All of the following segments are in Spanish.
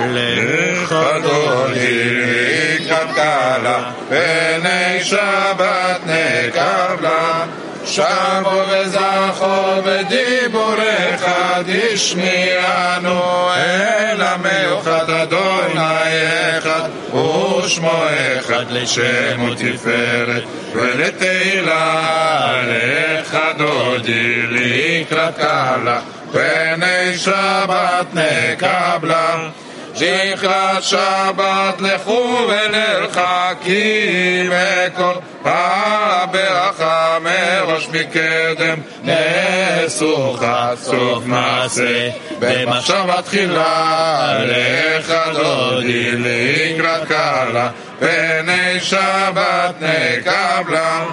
לך לקראת קלה, פני שבת נקבלה. שבו וזכור בדיבורך תשמיענו אל המיוחד אדוני אחד ושמו אחד לשם ותפארת ולתהילה לך דודי לקראת קלה פני שבת נקבלה זכרת שבת לכו ולרחקים מכל הברכה מראש מקדם. נעשוך סוף מעשה במחשבה תחילה לך דודי לקראת קלה פני שבת נקבלה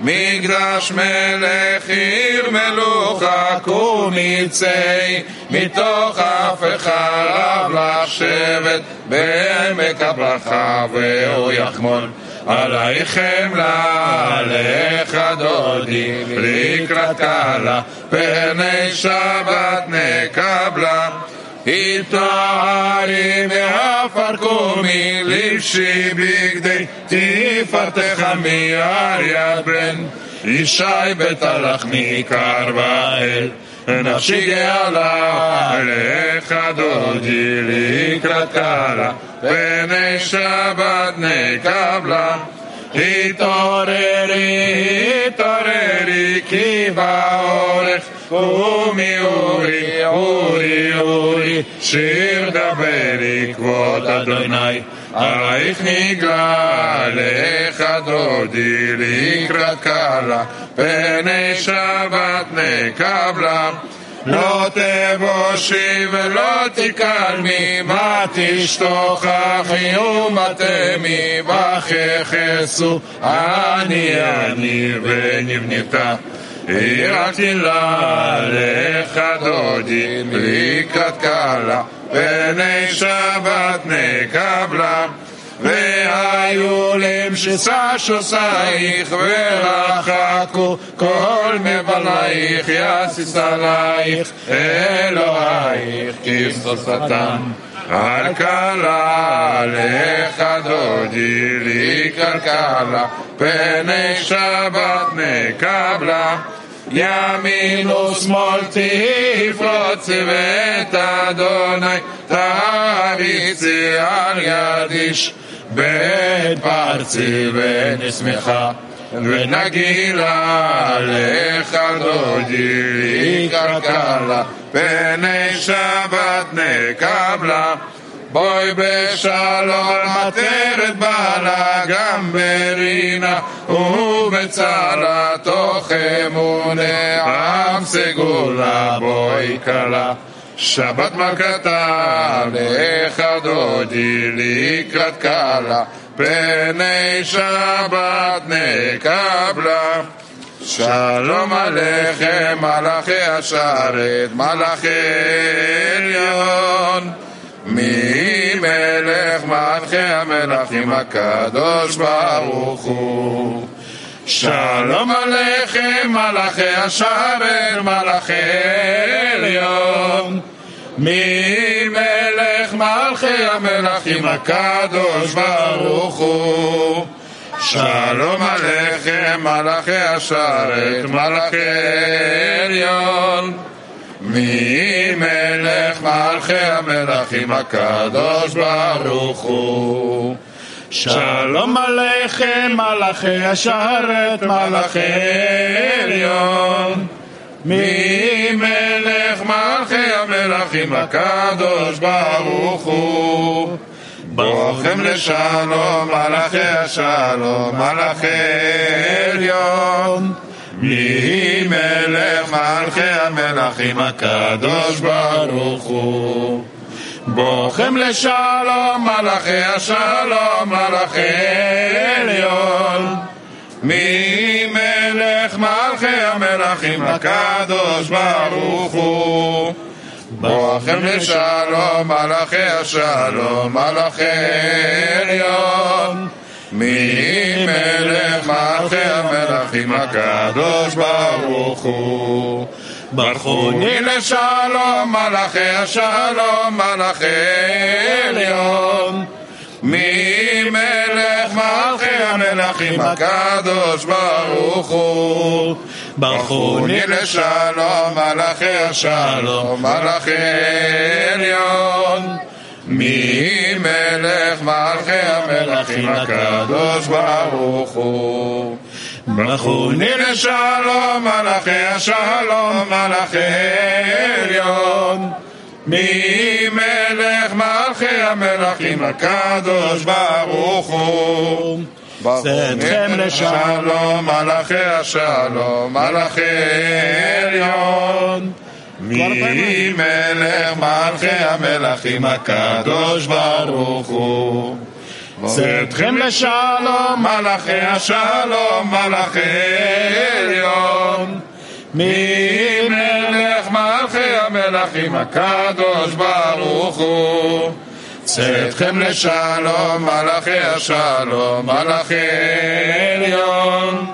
מקדש מלך עיר מלוכה קומיצי מתוך אף אחד לשבת בעמק הברכה והוא יחמול עלייך חמלה, עליך דודי, לקראת קלה, פני שבת נקבלה. התארי מעפר קומי, לבשי בגדי תפארתך מאריה בן ישי בית הלחמי קרבאל. נפשי גאלה, אליך דודי לקראת קלה, פני שבת נקבלה. התעוררי, התעוררי, כי באורך קומי אורי, אורי, אורי, שיר דברי כבוד אדוני. עלייך נגלה, לך דודי לקראת קלה, פני שבת נקבלה. לא תבושי ולא תקלמי, מה תשתוכחי ומתמי, וככסו אני אני ונבנתה. יראתי לה לך דודי לקראת קלה, פני שבת נקבלה. והיו למשיסה שוסייך ורחקו כל מבלייך יסיס עלייך אלוהיך כבשושתם על קלה לך דודי לקראת קלה פני שבת נקבלה ימין ושמאל תפרוץ ואת אדוני תריצי על יד איש בית פרצי ונשמחה ונגילה לך דודי קלה פני שבת נקבלה. בואי בשלום עטרת בעלה גם ברינה ובצלה תוך אמונה עם סגולה בואי כלה שבת מלכתה לך דודי לקראת קלה פני שבת נקבלה. שלום עליכם מלאכי השרת מלאכי עליון. ממלך מלכי המלכים הקדוש ברוך הוא שלום עליכם מלאכי השרת מלאכי עליון. ממלך מלכי המלכים הקדוש ברוך הוא? שלום עליכם מלאכי השרת מלאכי עליון. ממלך מלכי המלכים הקדוש ברוך הוא שלום עליכם מלאכי השרת מלאכי עליון. ממלך מלכי המלכים? הקדוש ברוך הוא. בוכם לשלום מלאכי השלום מלאכי עליון. ממלך מלכי המלכים? הקדוש ברוך הוא בוכם לשלום מלאכי השלום מלאכי עליון. ממלך מלכי המלכים? הקדוש ברוך הוא. בוכם לשלום מלאכי השלום מלאכי עליון. ממלך מלכי המלכים? הקדוש ברוך הוא ברכוני לשלום, מלאכי השלום, מלאכי עליון. מי מלך מלכי המלכים הקדוש ברוך הוא. ברכוני לשלום, מלאכי השלום, מלאכי עליון. מי מלך מלכי המלכים הקדוש ברוך הוא. ברכוני לשלום מלאכי השלום מלאכי עליון. מי מלך מלכי המלכים הקדוש ברוך הוא. צאתכם לשלום מלאכי השלום מלאכי עליון. מי מלך מלכי המלכים הקדוש ברוך הוא צאתכם לשלום מלאכי השלום מלאכי עליון. מי מלך מלכי המלכים הקדוש ברוך הוא. צאתכם לשלום מלאכי השלום מלאכי עליון.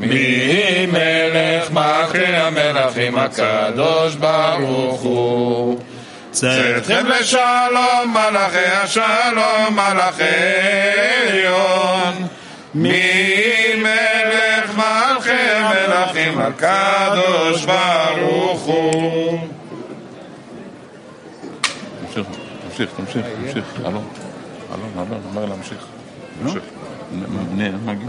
מי מלך מלכי המלכים הקדוש ברוך הוא צאתכם לשלום מלאכי השלום מלאכי עליון מי מלך מלכי המלכים הקדוש ברוך הוא תמשיך, תמשיך, תמשיך, תמשיך. אלון, אלון, אלון, אומר להמשיך. תמשיך. נ- מגיע.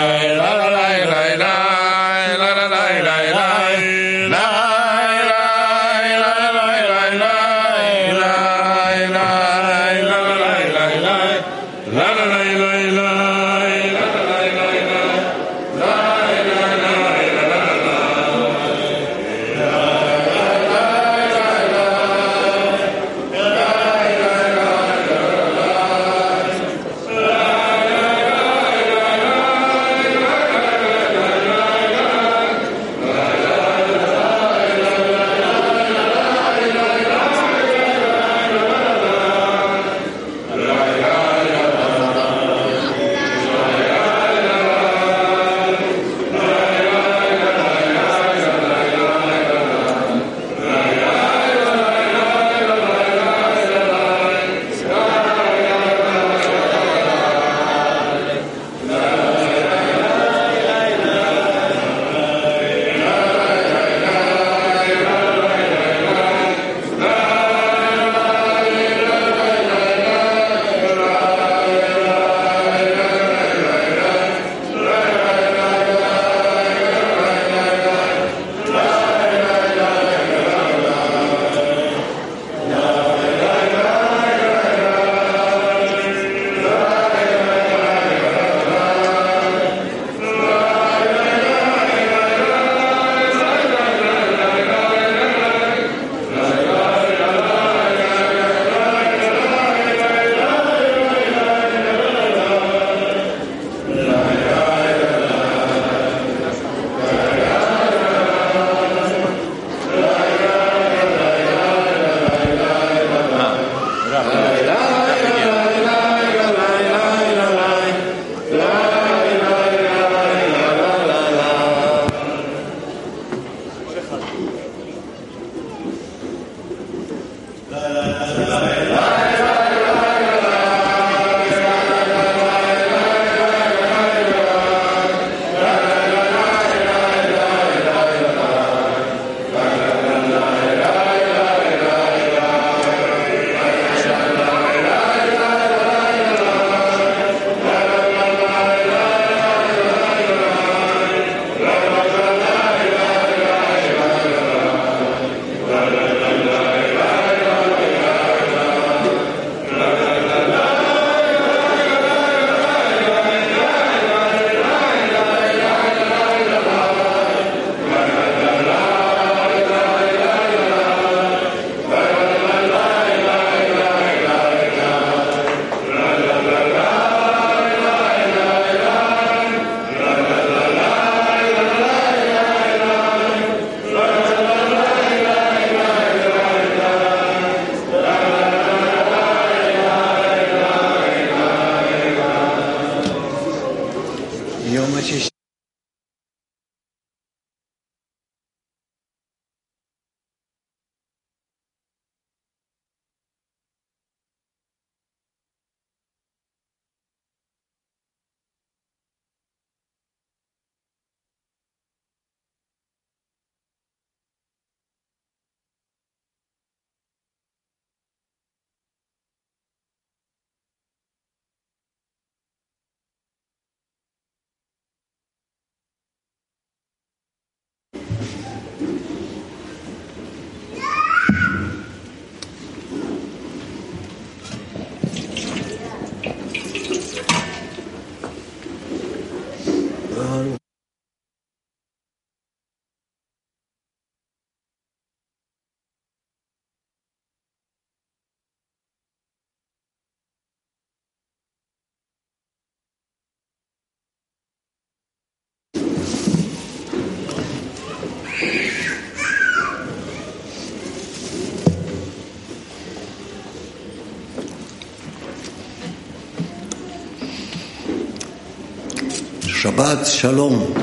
שבת שלום.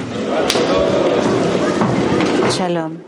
שלום.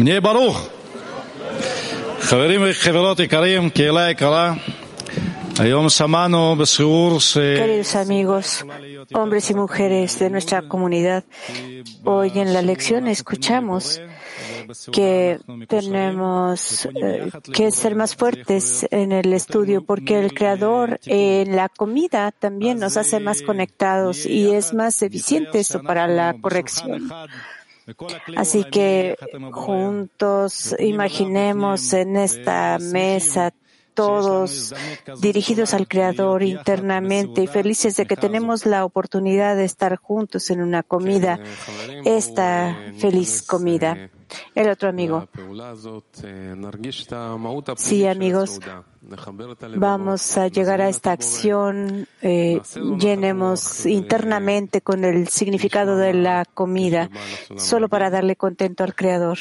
נהיה ברוך. חברים וחברות יקרים, קהילה יקרה, היום שמענו בשיעור ש... Queridos amigos, hombres y mujeres de nuestra comunidad, hoy en la lección escuchamos que tenemos eh, que ser más fuertes en el estudio porque el Creador en la comida también nos hace más conectados y es más eficiente eso para la corrección. Así que juntos imaginemos en esta mesa todos dirigidos al Creador internamente y felices de que tenemos la oportunidad de estar juntos en una comida, esta feliz comida. El otro amigo. Sí, amigos, vamos a llegar a esta acción, eh, llenemos internamente con el significado de la comida, solo para darle contento al Creador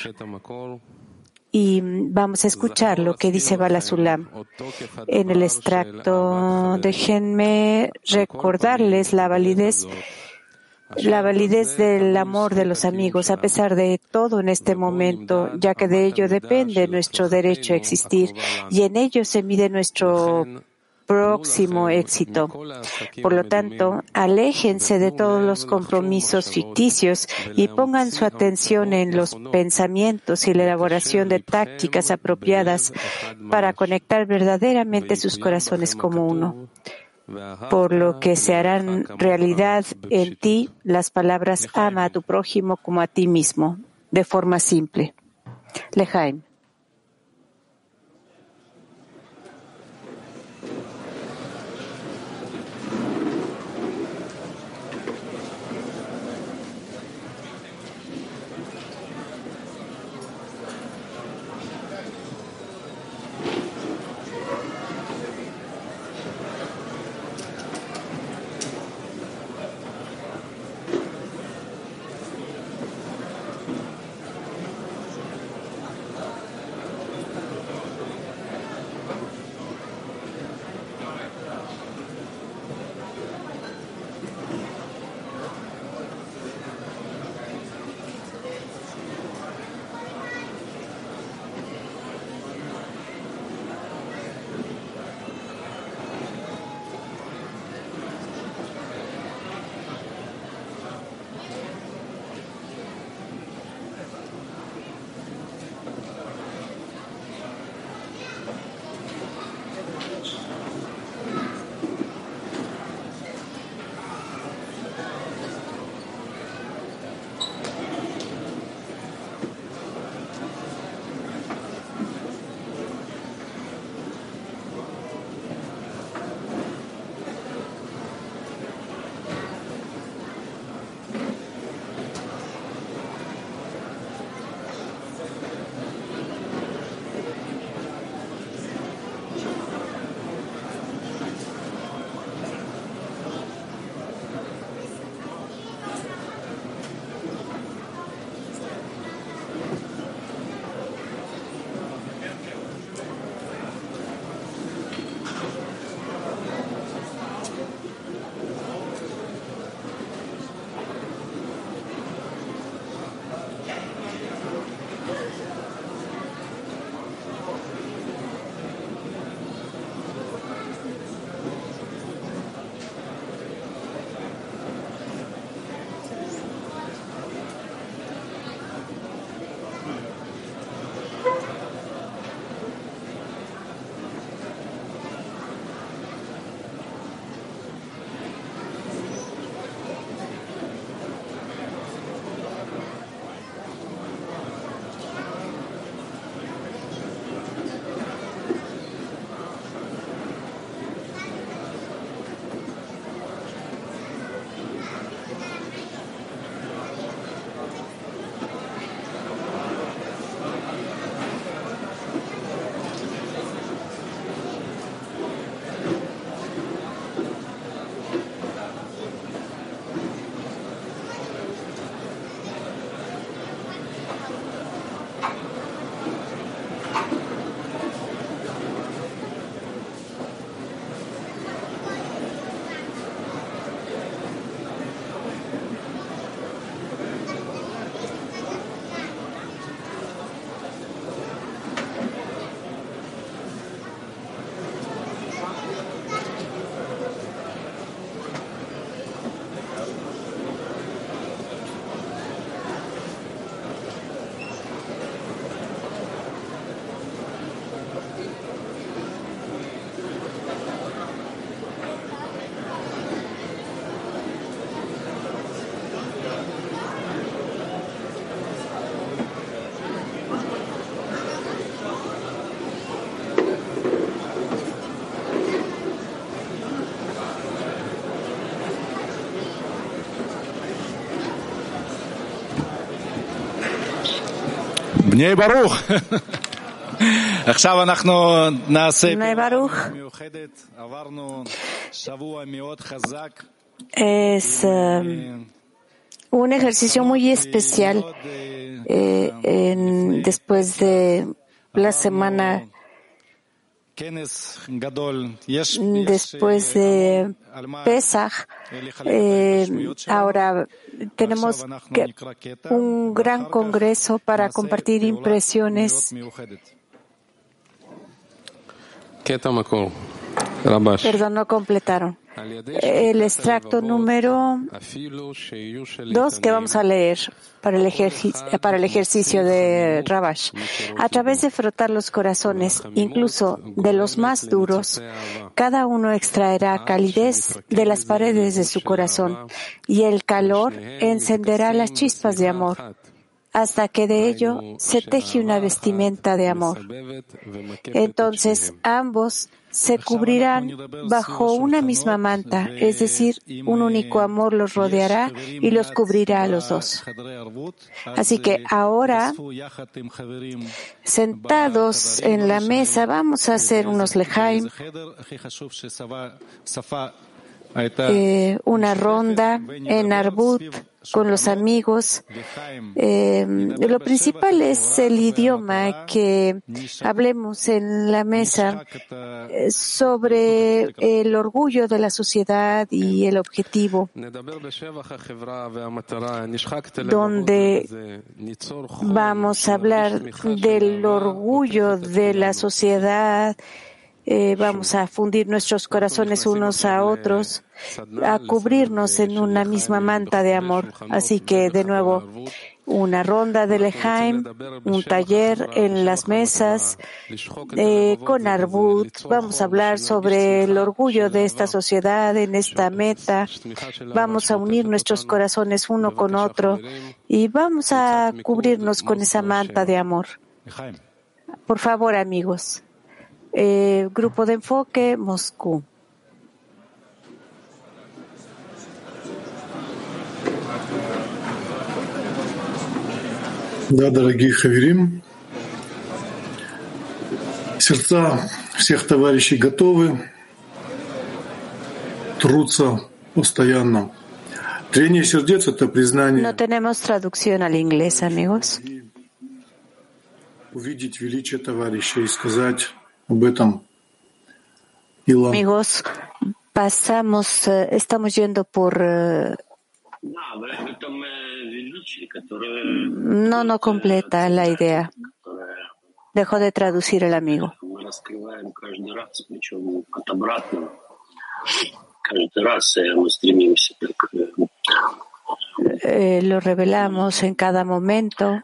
y vamos a escuchar lo que dice Balasulam. En el extracto, déjenme recordarles la validez la validez del amor de los amigos, a pesar de todo en este momento, ya que de ello depende nuestro derecho a existir y en ello se mide nuestro próximo éxito. Por lo tanto, aléjense de todos los compromisos ficticios y pongan su atención en los pensamientos y la elaboración de tácticas apropiadas para conectar verdaderamente sus corazones como uno por lo que se harán realidad en ti las palabras ama a tu prójimo como a ti mismo, de forma simple. Lejaim. בני ברוך. עכשיו אנחנו נעשה Bnei Baruch. מיוחדת. עברנו שבוע מאוד חזק. Es eh, un ejercicio muy especial eh, en- después de la semana, כנס גדול. יש, Mm, después de Pesach, eh, ahora tenemos un gran congreso para compartir impresiones. Perdón, no completaron. El extracto número dos que vamos a leer para el, para el ejercicio de Rabash. A través de frotar los corazones, incluso de los más duros, cada uno extraerá calidez de las paredes de su corazón y el calor encenderá las chispas de amor hasta que de ello se teje una vestimenta de amor. Entonces ambos se cubrirán bajo una misma manta, es decir, un único amor los rodeará y los cubrirá a los dos. Así que ahora, sentados en la mesa, vamos a hacer unos lejaim, eh, una ronda en Arbut con los amigos. Eh, lo principal es el idioma que hablemos en la mesa eh, sobre el orgullo de la sociedad y el objetivo, donde vamos a hablar del orgullo de la sociedad, eh, vamos a fundir nuestros corazones unos a otros, a cubrirnos en una misma manta de amor. Así que, de nuevo, una ronda de Lejaim, un taller en las mesas eh, con Arbut. Vamos a hablar sobre el orgullo de esta sociedad en esta meta. Vamos a unir nuestros corazones uno con otro y vamos a cubrirnos con esa manta de amor. Por favor, amigos Eh, Grupo de Enfoque, Moscú. Да, дорогие хаверим, сердца всех товарищей готовы, трутся постоянно. Трение сердец — это No признание, tenemos traducción al inglés, amigos. увидеть величие товарища и сказать об этом Илам. Amigos, pasamos, eh, estamos yendo por. Eh, no, no completa la idea. Dejó de traducir el amigo. Eh, lo revelamos en cada momento.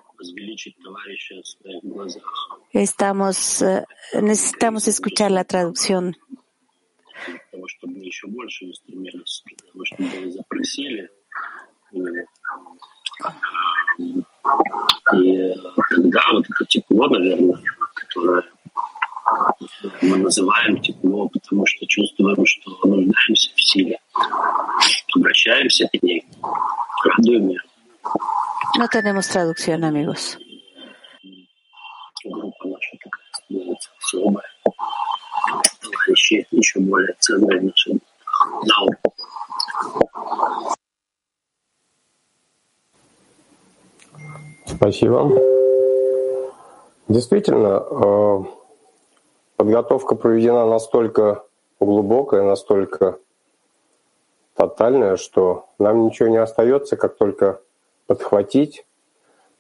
Estamos necesitamos escuchar la traducción. И э, тогда вот это тепло, наверное, которое мы называем тепло, потому что чувствуем, что нуждаемся в силе, обращаемся к ней, радуем ее. No tenemos traducción, amigos. Еще более ценные наши зал. Спасибо. Действительно, э, подготовка проведена настолько глубокая, настолько тотальная, что нам ничего не остается, как только подхватить,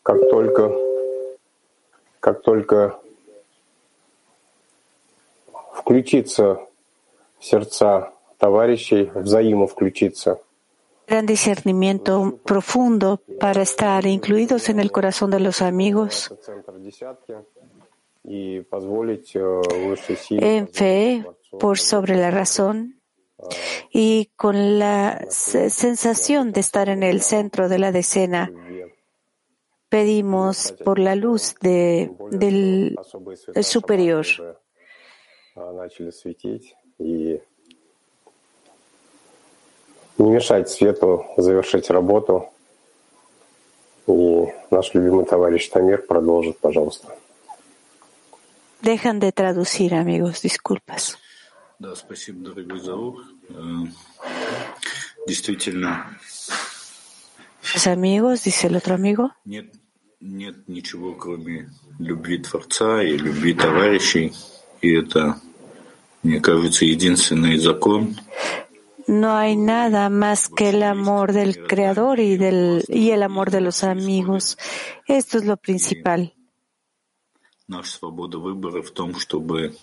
как только, как только включиться сердца товарищей, взаимо включиться. Gran discernimiento profundo para estar incluidos en el corazón de los amigos, Это центр десятки и позволить э, высшей силе en fe por sobre la razón y con la se- sensación de estar en el centro de la decena. Pedimos por la luz de, del особые света superior. И не мешать свету завершить работу и наш любимый товарищ Тамир продолжит, пожалуйста. Dejan de traducir, amigos, disculpas. Да, спасибо, дорогой Заур. Э, Действительно, Pues, amigos, dice el otro amigo, нет, нет ничего, кроме любви Творца и любви товарищей. И это, мне кажется, единственный закон, no hay nada más que el amor del Creador y, del, y el amor de los amigos. Esto es lo principal. наша свобода выбора в том, чтобы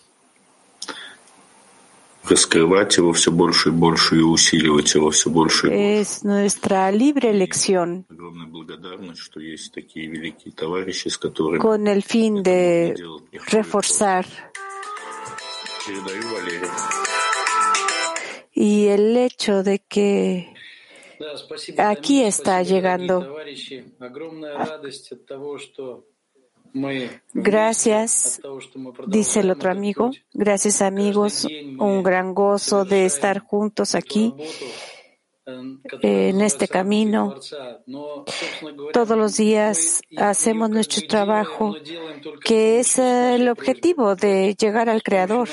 раскрывать его все больше и больше и усиливать его все больше. Es nuestra libre elección Огромная благодарность, что есть такие великие товарищи, с которыми con el fin de делать reforzar Валерию. Y el hecho de que aquí está llegando. Gracias, dice el otro amigo. Gracias amigos, un gran gozo de estar juntos aquí en este camino. Todos los días hacemos nuestro trabajo, que es el objetivo de llegar al Creador.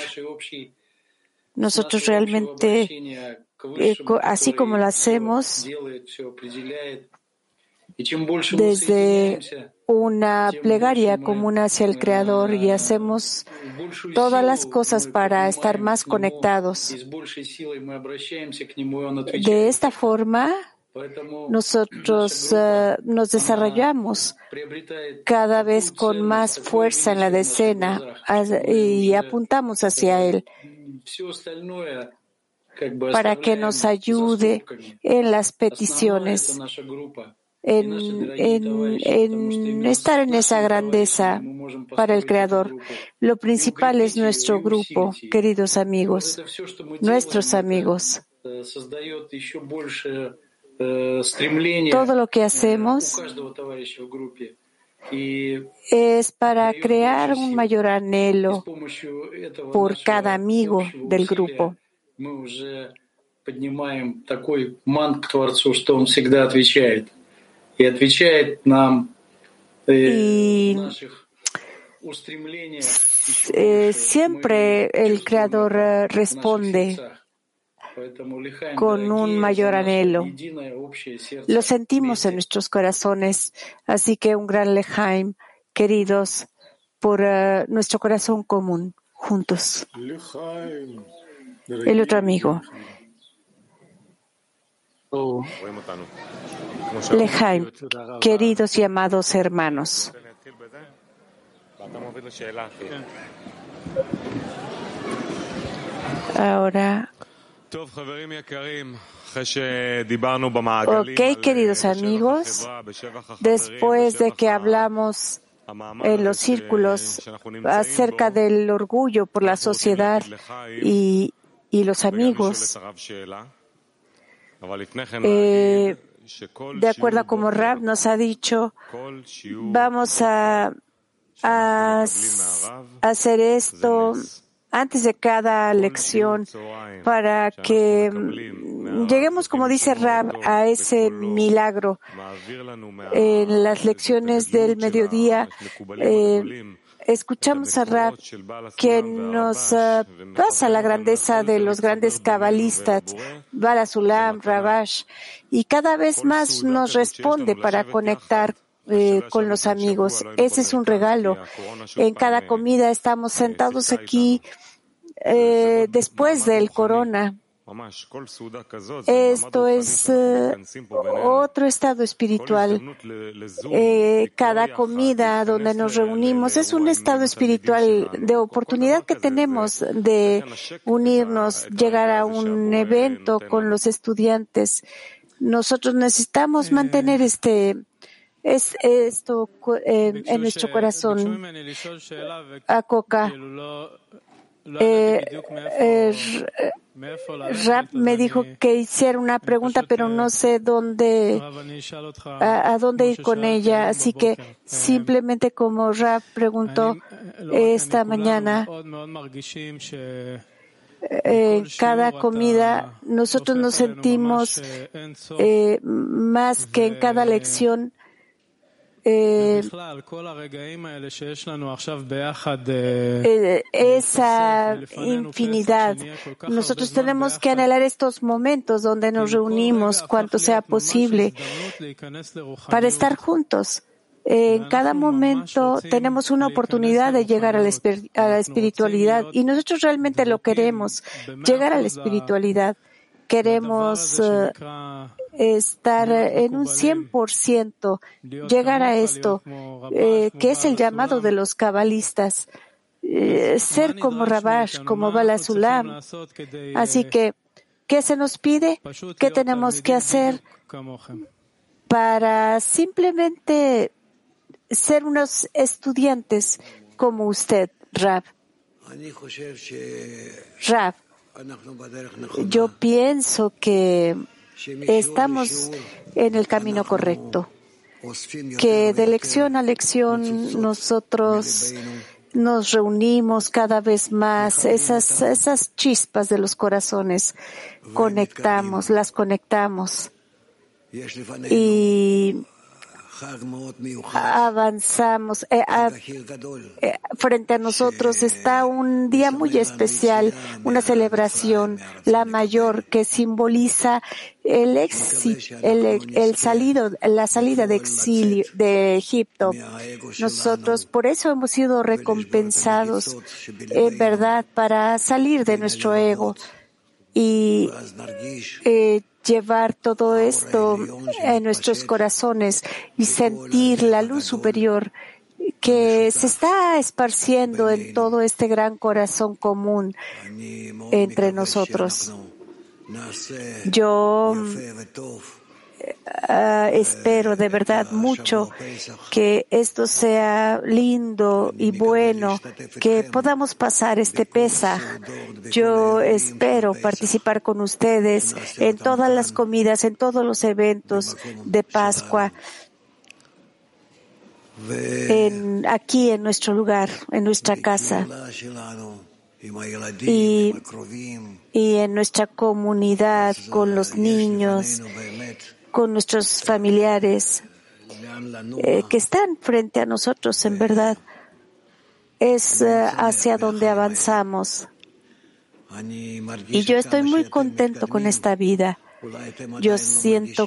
Nosotros realmente, así como lo hacemos, desde una plegaria común hacia el Creador y hacemos todas las cosas para estar más conectados. De esta forma, nosotros eh, nos desarrollamos cada vez con más fuerza en la decena y apuntamos hacia Él para que nos ayude en las peticiones en, наши дорогие en, товарищи, en потому что именно estar с en esa нашими grandeza товарищами мы можем para el построить эту Creador. группу Lo и principal es укрепить ее, nuestro и grupo, усилить ее. queridos И вот amigos, это все, что мы nuestros делаем, это amigos. э, создает еще больше э, стремления Todo lo que э, у hacemos каждого товарища в группе. И es para дает crear больше un сил. mayor И с anhelo помощью этого por нашего cada amigo общего del усилия grupo. мы уже поднимаем такой мант к Творцу, что Он всегда отвечает. Siempre el Creador responde con un mayor anhelo. Lo sentimos en nuestros corazones, así que un gran lejaim, queridos, por eh, nuestro corazón común, juntos. El otro amigo lejaim, queridos y amados hermanos. Ahora, ok, queridos amigos, después de que hablamos en los círculos acerca del orgullo por la sociedad y, y los amigos, eh, de acuerdo a como Rab nos ha dicho, vamos a, a hacer esto antes de cada lección para que lleguemos, como dice Rab, a ese milagro. En las lecciones del mediodía eh, escuchamos a Rab que nos uh, pasa la grandeza de los grandes cabalistas, Bala Sulam, Rabash, y cada vez más nos responde para conectar eh, con los amigos. Ese es un regalo. En cada comida estamos sentados aquí eh, después del corona. Esto es eh, otro estado espiritual. Eh, cada comida donde nos reunimos es un estado espiritual de oportunidad que tenemos de unirnos, llegar a un evento con los estudiantes. Nosotros necesitamos mantener este es esto eh, en nuestro corazón. A Coca. Eh, eh, Rap me dijo que hiciera una pregunta, pero no sé dónde, a, a, dónde ir con ella. Así que simplemente como Rap preguntó esta mañana, en cada comida nosotros nos sentimos eh, más que en cada lección eh, eh, esa infinidad. Nosotros tenemos que anhelar estos momentos donde nos reunimos cuanto sea posible para estar juntos. En cada momento tenemos una oportunidad de llegar a la espiritualidad y nosotros realmente lo queremos, llegar a la espiritualidad. Queremos uh, estar en un 100%, llegar a esto, eh, que es el llamado de los cabalistas, eh, ser como Rabash, como Balasulam. Así que, ¿qué se nos pide? ¿Qué tenemos que hacer para simplemente ser unos estudiantes como usted, Rab? Rab, yo pienso que estamos en el camino correcto, que de lección a lección nosotros nos reunimos cada vez más, esas, esas chispas de los corazones, conectamos, las conectamos. Y avanzamos. Eh, eh, frente a nosotros está un día muy especial, una celebración, la mayor, que simboliza el éxito, el, salido, la salida de exilio de Egipto. Nosotros por eso hemos sido recompensados, en verdad, para salir de nuestro ego. Y eh, llevar todo esto en nuestros corazones y sentir la luz superior que se está esparciendo en todo este gran corazón común entre nosotros. Yo Ah, espero de verdad mucho que esto sea lindo y bueno, que podamos pasar este Pesaj. Yo espero participar con ustedes en todas las comidas, en todos los eventos de Pascua. Aquí en nuestro lugar, en nuestra casa y en nuestra comunidad con los niños con nuestros familiares eh, que están frente a nosotros, en verdad, es eh, hacia donde avanzamos. Y yo estoy muy contento con esta vida. Yo siento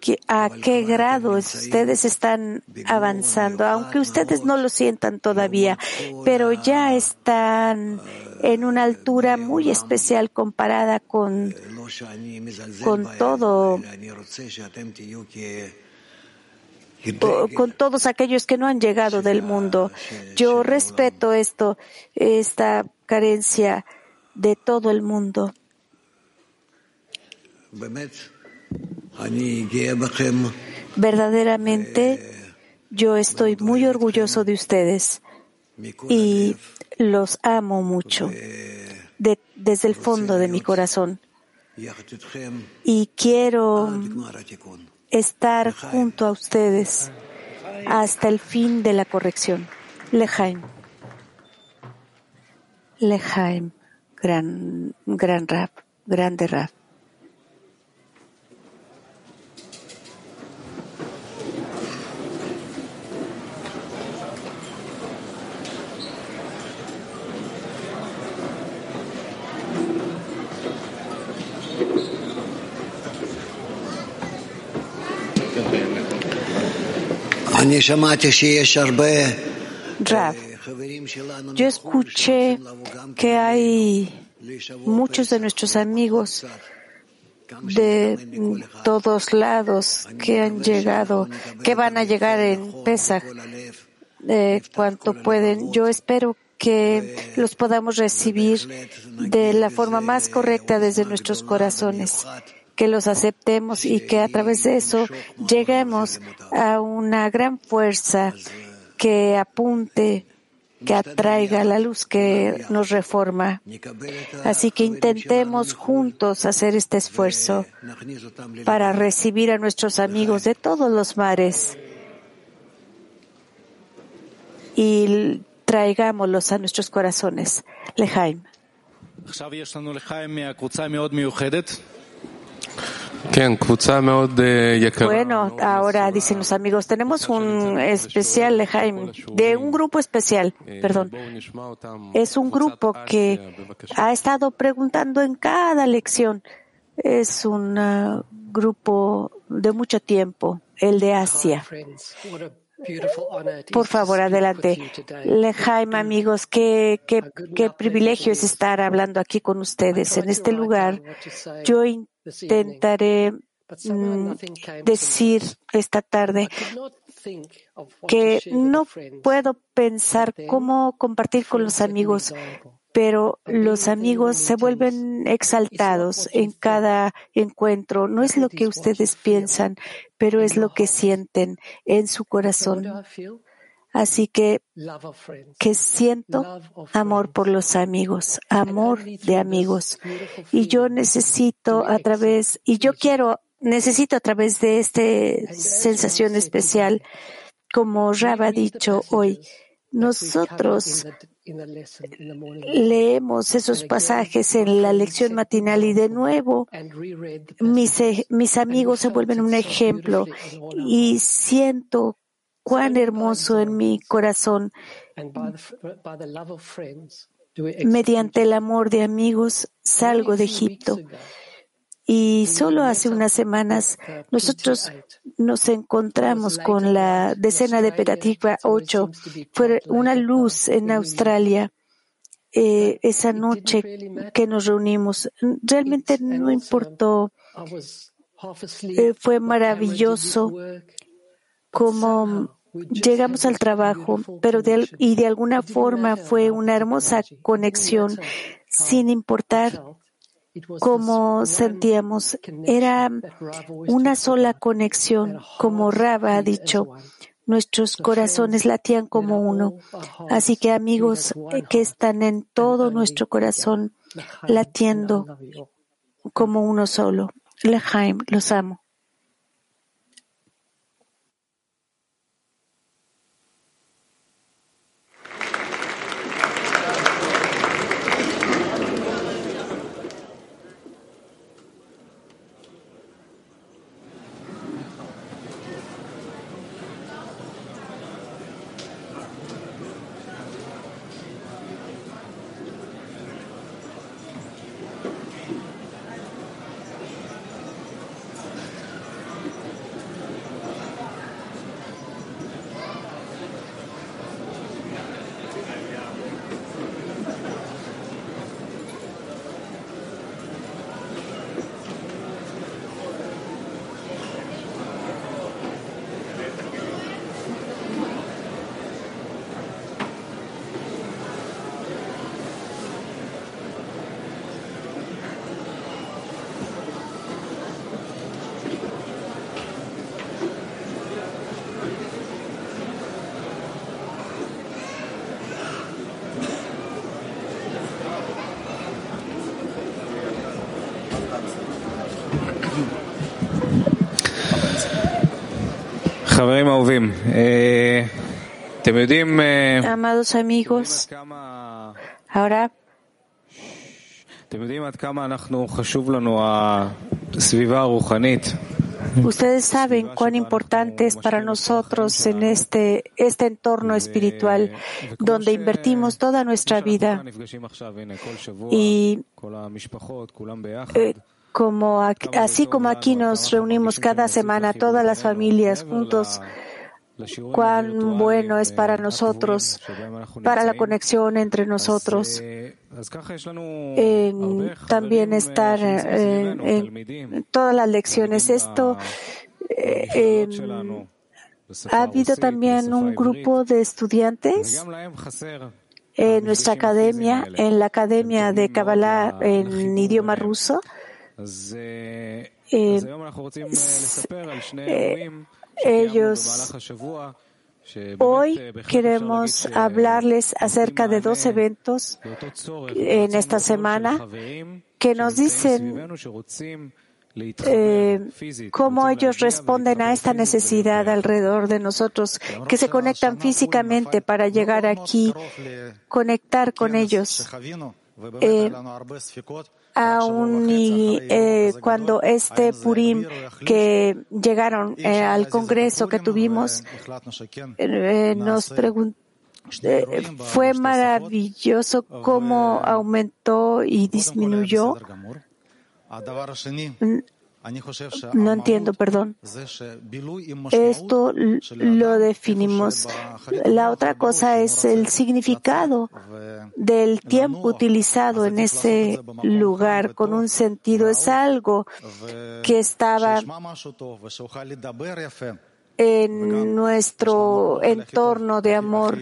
que a qué grado ustedes están avanzando, aunque ustedes no lo sientan todavía, pero ya están en una altura muy especial comparada con, con todo con todos aquellos que no han llegado del mundo. Yo respeto esto, esta carencia de todo el mundo. Verdaderamente, yo estoy muy orgulloso de ustedes y los amo mucho desde el fondo de mi corazón. Y quiero estar junto a ustedes hasta el fin de la corrección. Lejaim. Lejaim, gran, gran rap, grande rap. Rav, yo escuché que hay muchos de nuestros amigos de todos lados que han llegado, que van a llegar en Pesach, eh, cuanto pueden. Yo espero que los podamos recibir de la forma más correcta desde nuestros corazones que los aceptemos y que a través de eso lleguemos a una gran fuerza que apunte, que atraiga la luz que nos reforma. Así que intentemos juntos hacer este esfuerzo para recibir a nuestros amigos de todos los mares y traigámoslos a nuestros corazones. Lejaim. Bueno, ahora dicen los amigos, tenemos un especial, Jaime, de un grupo especial, perdón. Es un grupo que ha estado preguntando en cada lección. Es un uh, grupo de mucho tiempo, el de Asia. Por favor, adelante. Jaime, amigos, qué, qué, qué privilegio es estar hablando aquí con ustedes en este lugar. Yo intentaré mm, decir esta tarde que no puedo pensar cómo compartir con los amigos, pero los amigos se vuelven exaltados en cada encuentro. No es lo que ustedes piensan, pero es lo que sienten en su corazón. Así que, que siento amor por los amigos, amor de amigos. Y yo necesito a través, y yo quiero, necesito a través de esta sensación especial, como Rab ha dicho hoy, nosotros leemos esos pasajes en la lección matinal y de nuevo mis, eh, mis amigos se vuelven un ejemplo y siento cuán hermoso en mi corazón. Mediante el amor de amigos salgo de Egipto. Y solo hace unas semanas nosotros nos encontramos con la decena de Peratikva 8. Fue una luz en Australia eh, esa noche que nos reunimos. Realmente no importó. Eh, fue maravilloso como llegamos al trabajo, pero y de alguna forma fue una hermosa conexión sin importar cómo sentíamos. Era una sola conexión, como Raba ha dicho. Nuestros corazones latían como uno. Así que amigos que están en todo nuestro corazón latiendo como uno solo. Lejaim, los amo. Amados amigos, ahora Ustedes saben cuán importante es para nosotros en este, este entorno espiritual donde invertimos toda nuestra vida. y eh, como así como aquí nos reunimos cada semana todas las familias juntos, cuán bueno es para nosotros, para la conexión entre nosotros. también estar en, todas las lecciones. Esto eh, ha habido también un grupo de estudiantes en nuestra academia, en la academia de Kabbalah en idioma ruso. Eh, ellos Hoy queremos hablarles acerca de dos eventos en esta semana que nos dicen eh, cómo ellos responden a esta necesidad alrededor de nosotros, que se conectan físicamente para llegar aquí, conectar con ellos. Eh, aún y eh, cuando este Purim que llegaron eh, al Congreso que tuvimos, eh, nos preguntó fue maravilloso cómo aumentó y disminuyó. No entiendo, perdón. Esto lo definimos. La otra cosa es el significado del tiempo utilizado en ese lugar con un sentido. Es algo que estaba en nuestro entorno de amor.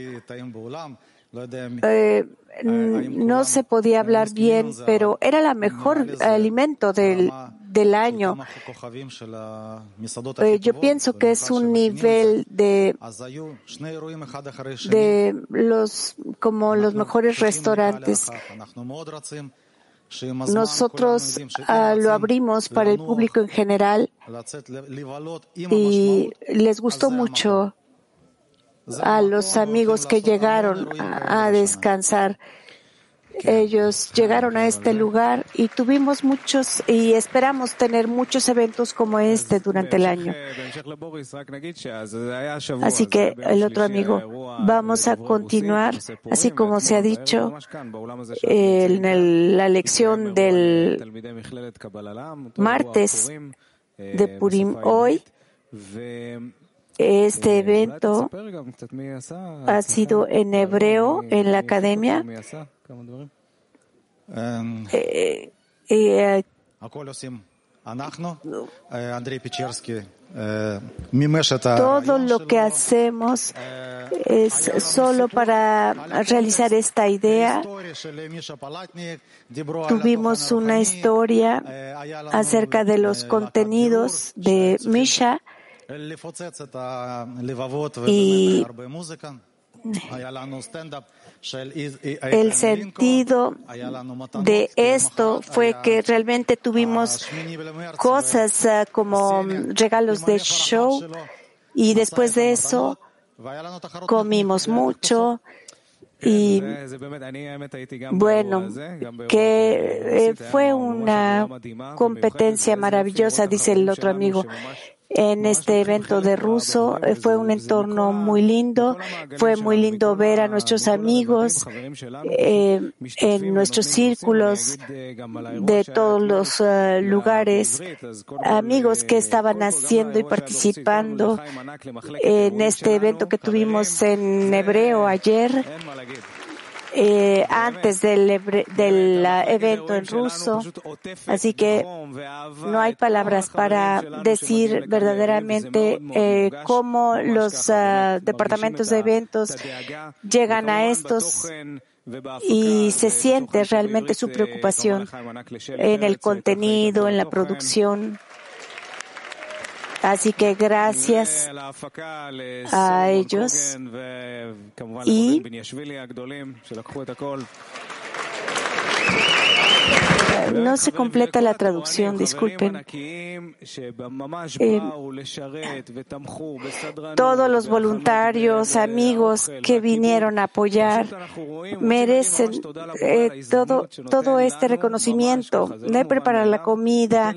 Eh, no se podía hablar bien, pero era el mejor alimento del, del año. Eh, yo pienso que es un nivel de, de los, como los mejores restaurantes. Nosotros uh, lo abrimos para el público en general y les gustó mucho a los amigos que llegaron a descansar. Ellos llegaron a este lugar y tuvimos muchos y esperamos tener muchos eventos como este durante el año. Así que el otro amigo, vamos a continuar, así como se ha dicho en la lección del martes de Purim hoy. Este evento ha sido en hebreo en la academia. Eh, eh, todo lo que hacemos es solo para realizar esta idea. Tuvimos una historia acerca de los contenidos de Misha y el sentido de esto fue que realmente tuvimos cosas como regalos de show. y después de eso comimos mucho. y bueno, que eh, fue una competencia maravillosa, dice el otro amigo en este evento de ruso. Eh, fue un entorno muy lindo. Fue muy lindo ver a nuestros amigos eh, en nuestros círculos de todos los eh, lugares, amigos que estaban haciendo y participando en este evento que tuvimos en hebreo ayer. Eh, antes del, del evento en ruso. Así que no hay palabras para decir verdaderamente eh, cómo los ah, departamentos de eventos llegan a estos y se siente realmente su preocupación en el contenido, en la producción. Así que gracias a ellos. Y no se completa la traducción, disculpen. Eh, todos los voluntarios, amigos que vinieron a apoyar, merecen eh, todo, todo este reconocimiento de preparar la comida.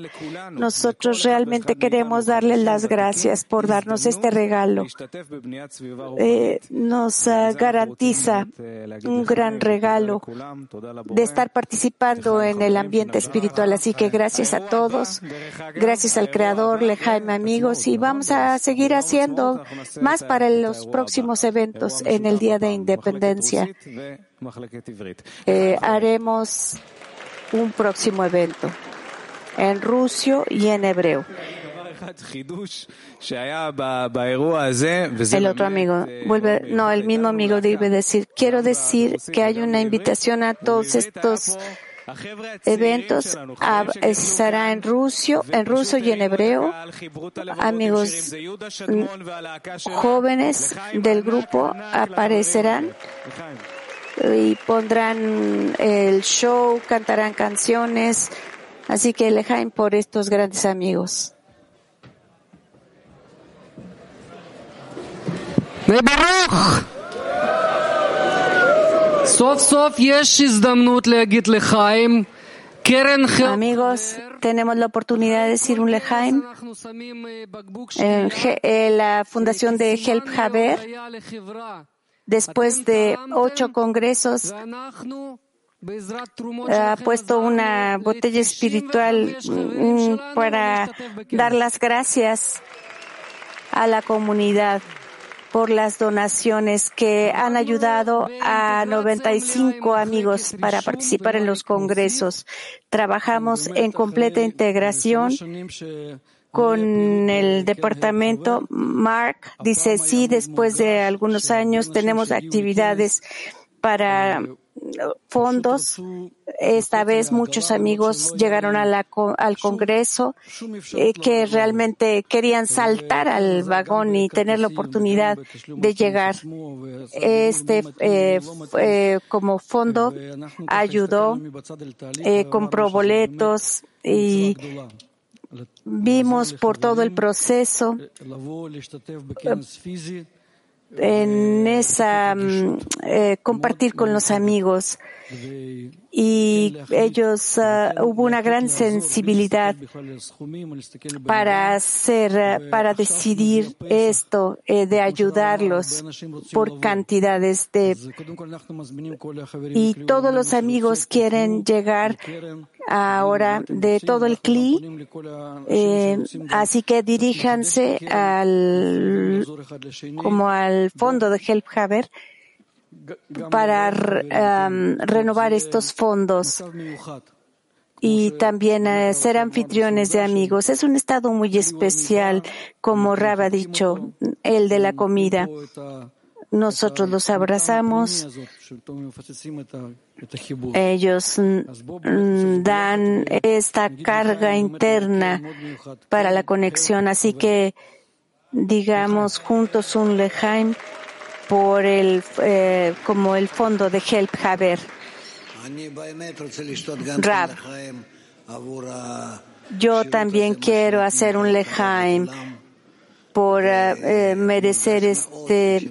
Nosotros realmente queremos darles las gracias por darnos este regalo. Eh, nos garantiza un gran regalo de estar participando en el ambiente espiritual. Así que gracias a todos, gracias al Creador, Lejaime amigos, y vamos a seguir haciendo más para los próximos eventos en el Día de Independencia. Eh, haremos un próximo evento en ruso y en hebreo. El otro amigo vuelve, no, el mismo amigo debe decir, quiero decir que hay una invitación a todos estos eventos estará en ruso, en ruso y en hebreo. Amigos mm, jóvenes del grupo aparecerán y pondrán el show, cantarán canciones. Así que Lejaim por estos grandes amigos. Amigos, tenemos la oportunidad de decir un lejaim en la fundación de Help Haber. Después de ocho congresos, ha puesto una botella espiritual mm, para dar las gracias a la comunidad por las donaciones que han ayudado a 95 amigos para participar en los congresos. Trabajamos en completa integración con el departamento. Mark dice, sí, después de algunos años tenemos actividades para fondos. Esta vez muchos amigos llegaron al Congreso eh, que realmente querían saltar al vagón y tener la oportunidad de llegar. Este eh, como fondo ayudó, eh, compró boletos y vimos por todo el proceso en esa mm, eh, compartir con los amigos y ellos uh, hubo una gran sensibilidad para hacer uh, para decidir esto eh, de ayudarlos por cantidades de y todos los amigos quieren llegar ahora de todo el CLI eh, así que diríjanse al como al fondo de Help Haber para renovar estos fondos y también eh, ser anfitriones de amigos. Es un estado muy especial, como Rab ha dicho, el de la comida. Nosotros los abrazamos. Ellos mm, dan esta carga interna para la conexión. Así que digamos juntos un lejaim por el, eh, como el fondo de Help Haber. Rab, yo también quiero hacer un lejaim por eh, merecer este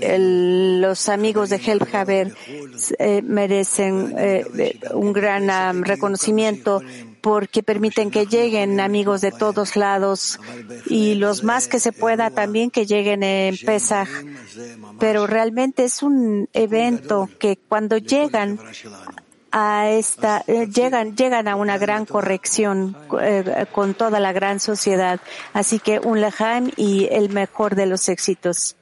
los amigos de Help Haber eh, merecen un gran reconocimiento porque permiten que lleguen amigos de todos lados y los más que se pueda también que lleguen en Pesach. Pero realmente es un evento que cuando llegan a esta, eh, llegan, llegan a una gran corrección eh, con toda la gran sociedad. Así que un lejaim y el mejor de los éxitos.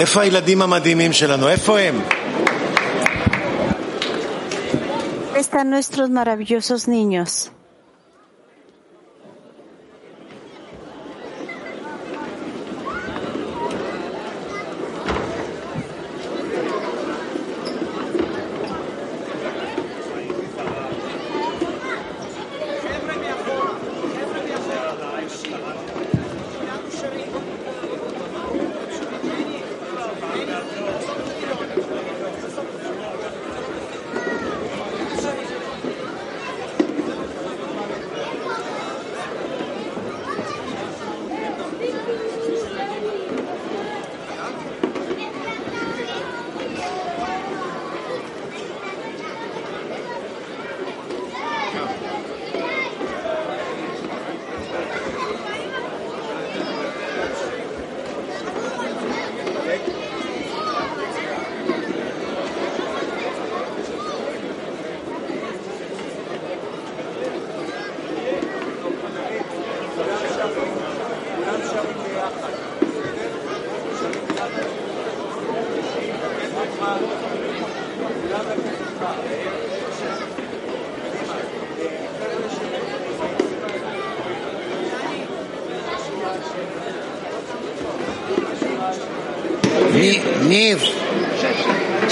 איפה הילדים המדהימים שלנו? איפה הם? Están nuestros maravillosos niños.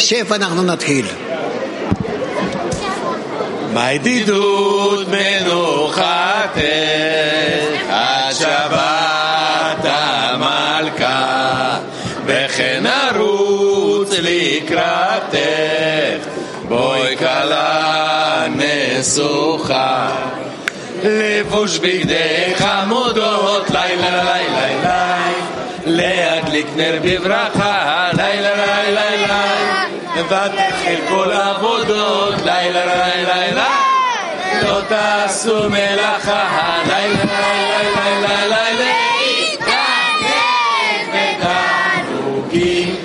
שב אנחנו נתחיל. בידידות מנוחתך עד שבת המלכה וכן נרוץ לקראתך בואי כלה נסוכה לבוש בגדי חמודות לילה לילה לילה להדליק נר בברכה לילה לילה לילה ותחל כל עבודות לילה לילה לילה לא תעשו מלאכה לילה לילה לילה לילה תענוגים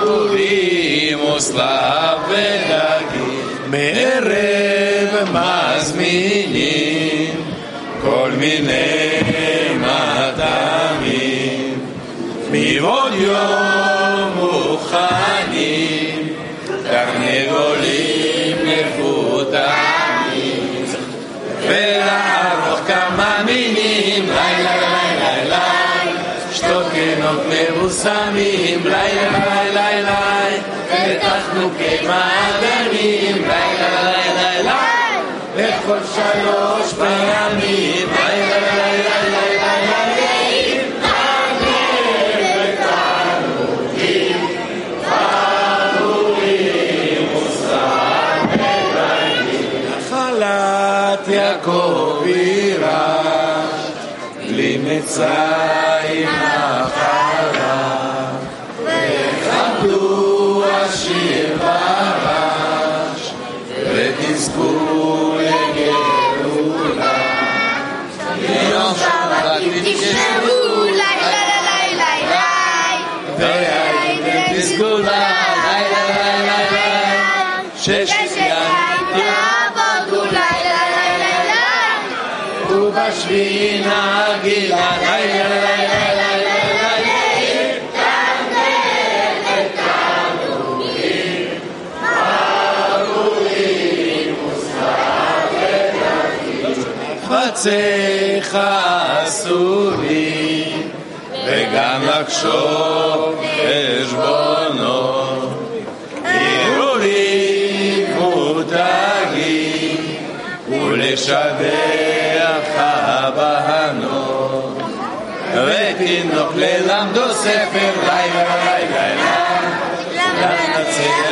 ברבורים וסלב ודגים מערב מזמינים כל מיני מטעמים מבעוד יום מבוסמים לילה לילה לילה ותחנוכי מעדנים לילה לילה לילה וכל שלוש פעמים לילה לילה לילה יעקב יירש, בלי מצרים חפציך אסורים, וגם לחשוב חשבונות. הרהורים מותגים, ולשבח הבנות. ותינוק ללמדו ספר לילה לילה לילה, לנצח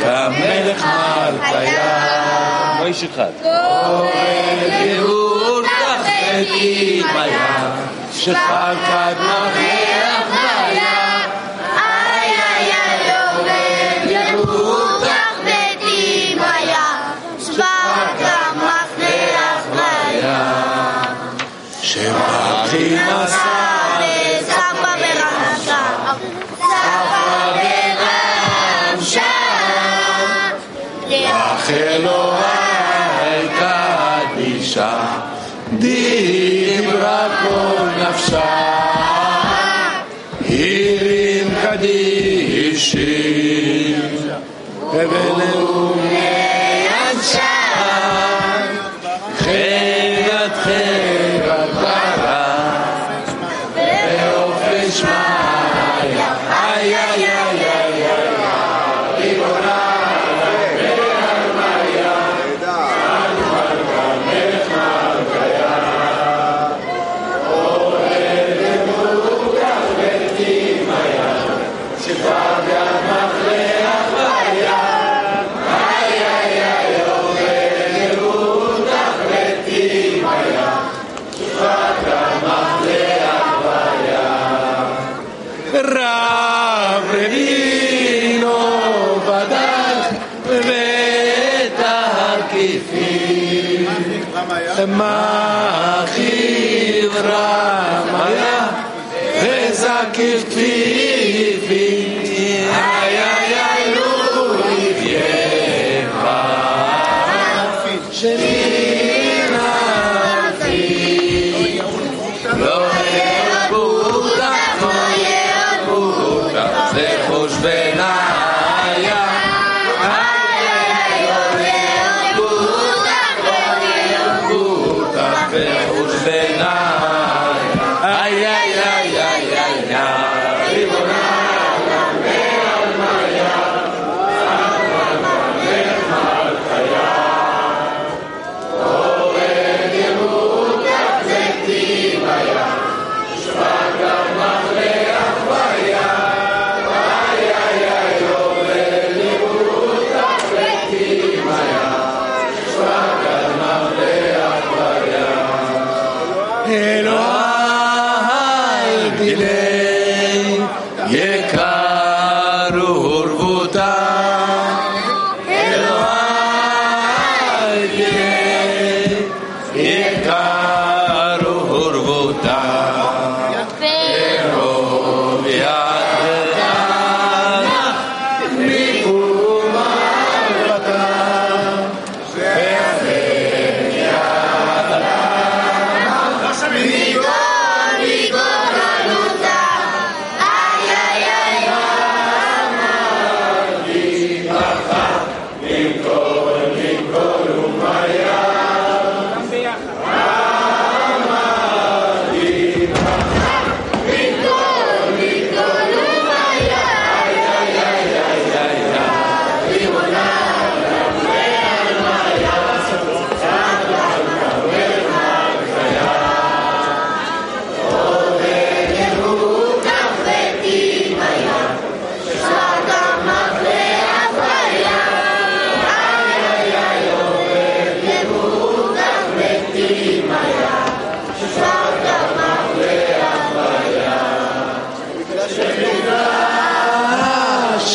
כמלך מלכיה. לא איש אחד. קורא לאור תחת אימיה, שחר קדמך שלא הייתה אישה, דיברה כל נפשה. עירים קדישים, אבן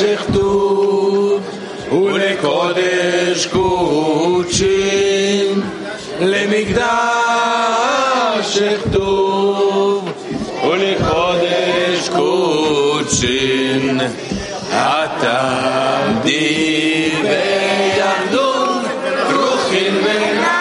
שכתוב ולקודש קודשים. למקדש שכתוב ולקודש קודשים. התמדי וירדו רוחים ונפשים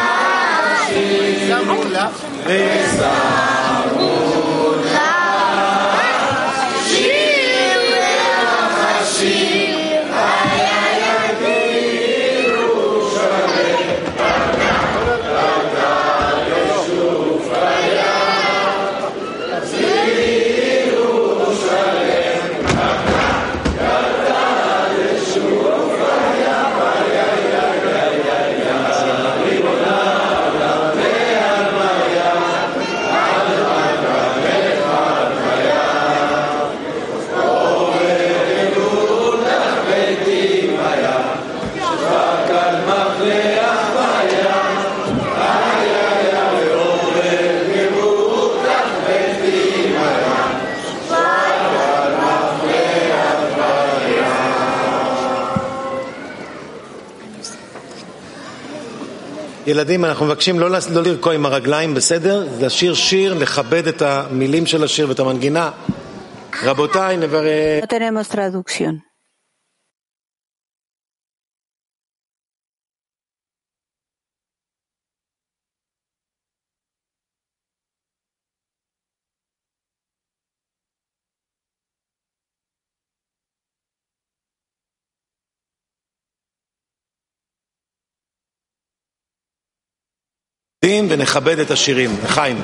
ילדים, אנחנו מבקשים לא, לא לרקוע עם הרגליים, בסדר? לשיר שיר, לכבד את המילים של השיר ואת המנגינה. רבותיי, נברך... ונכבד את השירים. לחיים.